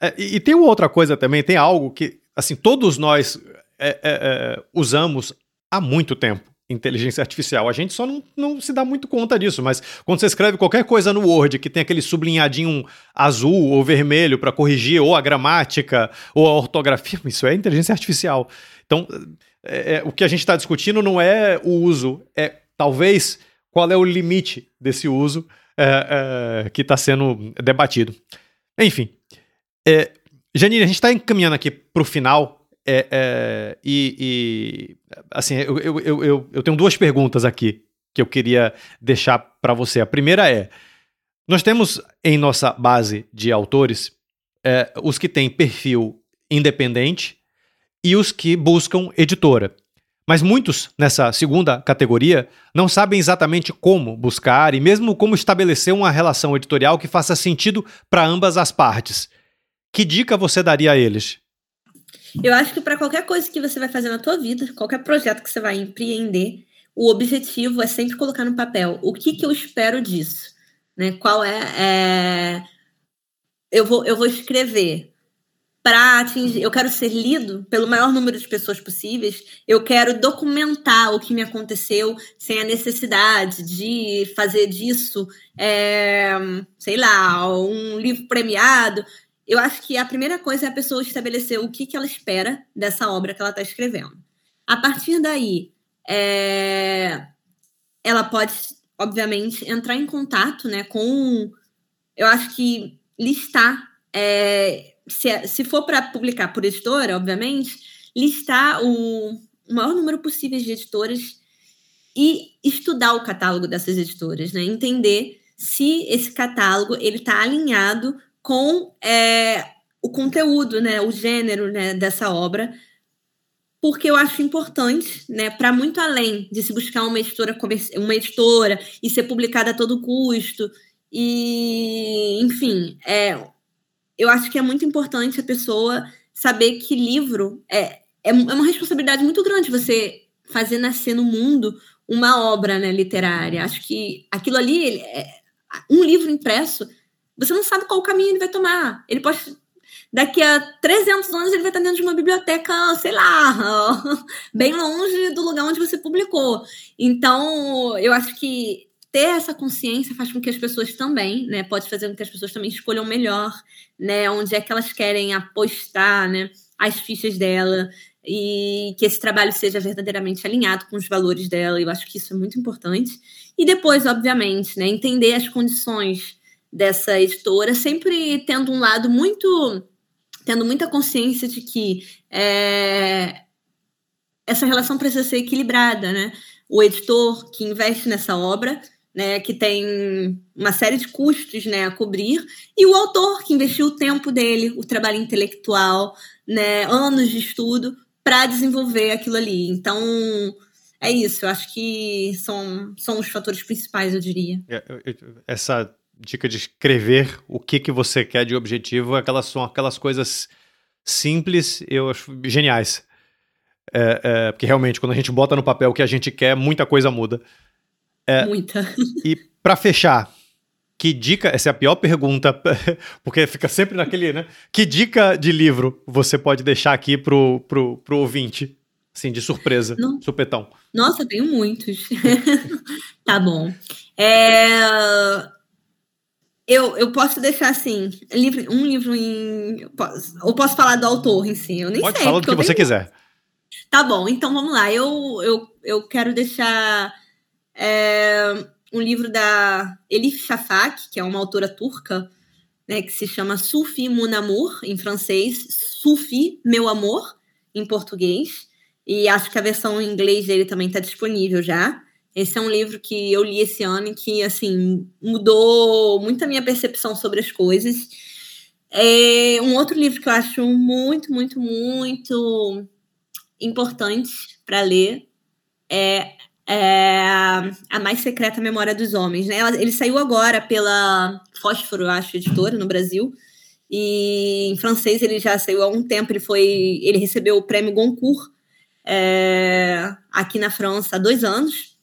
Speaker 1: É, e, e, tem outra coisa também, tem algo que, assim, todos nós é, é, é usamos há muito tempo inteligência artificial. A gente só não, não se dá muito conta disso, mas quando você escreve qualquer coisa no Word que tem aquele sublinhadinho azul ou vermelho para corrigir ou a gramática ou a ortografia, isso é inteligência artificial. Então, é, é, o que a gente está discutindo não é o uso, é talvez qual é o limite desse uso é, é que está sendo debatido. Enfim, é, Janine, a gente está encaminhando aqui para o final é, é, e, e, assim, eu, eu, eu, eu tenho duas perguntas aqui que eu queria deixar para você. A primeira é: nós temos em nossa base de autores é, os que têm perfil independente e os que buscam editora. Mas muitos nessa segunda categoria não sabem exatamente como buscar e mesmo como estabelecer uma relação editorial que faça sentido para ambas as partes. Que dica você daria a eles?
Speaker 2: Eu acho que para qualquer coisa que você vai fazer na tua vida, qualquer projeto que você vai empreender, o objetivo é sempre colocar no papel o que, que eu espero disso, né? Qual é, é... eu vou eu vou escrever para atingir, eu quero ser lido pelo maior número de pessoas possíveis, eu quero documentar o que me aconteceu sem a necessidade de fazer disso, é, sei lá, um livro premiado eu acho que a primeira coisa é a pessoa estabelecer o que, que ela espera dessa obra que ela está escrevendo. A partir daí, é... ela pode, obviamente, entrar em contato né, com. Eu acho que listar. É... Se, se for para publicar por editora, obviamente, listar o, maior número possível de editoras e estudar o catálogo dessas editoras, né? Entender se esse catálogo ele está alinhado com é, o conteúdo, né, o gênero né, dessa obra, porque eu acho importante, né, para muito além de se buscar uma editora, uma editora e ser publicada a todo custo, e enfim, é, eu acho que é muito importante a pessoa saber que livro é, é, é uma responsabilidade muito grande você fazer nascer no mundo uma obra né, literária. Acho que aquilo ali, é, um livro impresso, você não sabe qual caminho ele vai tomar. Ele pode. Daqui a 300 anos ele vai estar dentro de uma biblioteca, sei lá, bem longe do lugar onde você publicou. Então, eu acho que ter essa consciência faz com que as pessoas também, né, pode fazer com que as pessoas também escolham melhor, né, onde é que elas querem apostar, né, as fichas dela e que esse trabalho seja verdadeiramente alinhado com os valores dela. Eu acho que isso é muito importante. E depois, obviamente, né, entender as condições dessa editora, sempre tendo um lado muito, tendo muita consciência de que é, essa relação precisa ser equilibrada, né? O editor que investe nessa obra né, que tem uma série de custos né, a cobrir, e o autor que investiu o tempo dele, o trabalho intelectual, né, anos de estudo para desenvolver aquilo ali. Então, é isso, eu acho que são, são os fatores principais, eu diria. É,
Speaker 1: essa dica de escrever o que, que você quer de objetivo, aquelas são aquelas coisas simples, eu acho geniais. É, é, porque realmente, quando a gente bota no papel o que a gente quer, muita coisa muda.
Speaker 2: É, Muita.
Speaker 1: E para fechar, que dica, essa é a pior pergunta, porque fica sempre naquele, né? Que dica de livro você pode deixar aqui pro, pro, pro ouvinte? Assim, de surpresa, Não. supetão.
Speaker 2: Nossa, tenho muitos. tá bom. É... Eu, eu posso deixar assim, livro, um livro em. Ou posso falar do autor em si? Eu nem
Speaker 1: pode
Speaker 2: sei.
Speaker 1: Pode falar do que você quiser.
Speaker 2: Tá bom, então vamos lá. Eu, eu, eu quero deixar é um livro da Elif Shafak, que é uma autora turca, né, que se chama Sufi Mon Amour, em francês, Sufi, Meu Amor, em português. E acho que a versão em inglês dele também está disponível já. Esse é um livro que eu li esse ano e que, assim, mudou muito a minha percepção sobre as coisas. É um outro livro que eu acho muito, muito, muito importante para ler é é, A Mais Secreta Memória dos Homens. Né? Ele saiu agora pela Fósforo, eu acho, editora no Brasil. E em francês ele já saiu há um tempo. Ele foi, ele recebeu o prêmio Goncourt é, aqui na França há dois anos.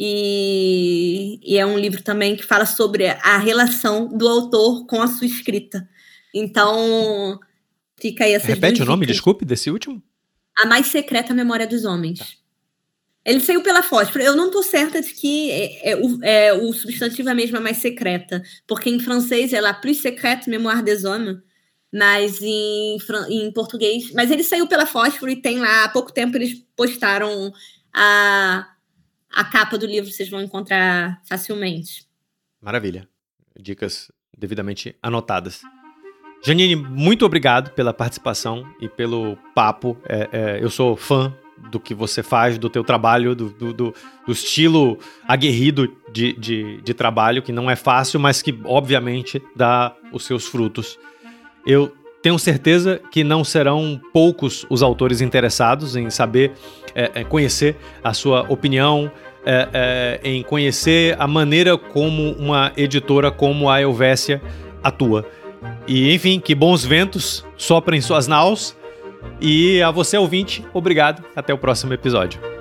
Speaker 2: E, e, é um livro também que fala sobre a relação do autor com a sua escrita. Então, fica aí essa
Speaker 1: Repete o nome, desculpe, desse último?
Speaker 2: A Mais Secreta Memória dos Homens. Tá. Ele saiu pela fósforo. Eu não estou certa de que é, é, o, é, o substantivo é mesmo mais secreta, porque em francês é la plus secrète mémoire des hommes, mas em, em português. Mas ele saiu pela fósforo e tem lá, há pouco tempo eles postaram a, a capa do livro, vocês vão encontrar facilmente.
Speaker 1: Maravilha. Dicas devidamente anotadas. Janine, muito obrigado pela participação e pelo papo. É, é, eu sou fã do que você faz, do teu trabalho, do, do, do, do estilo aguerrido de, de, de, trabalho, que não é fácil, mas que obviamente dá os seus frutos. Eu tenho certeza que não serão poucos os autores interessados em saber, é, é, conhecer a sua opinião, é, é em conhecer a maneira como uma editora como a Helvécia atua. E enfim, que bons ventos soprem suas naus e a você, ouvinte, obrigado. Até o próximo episódio.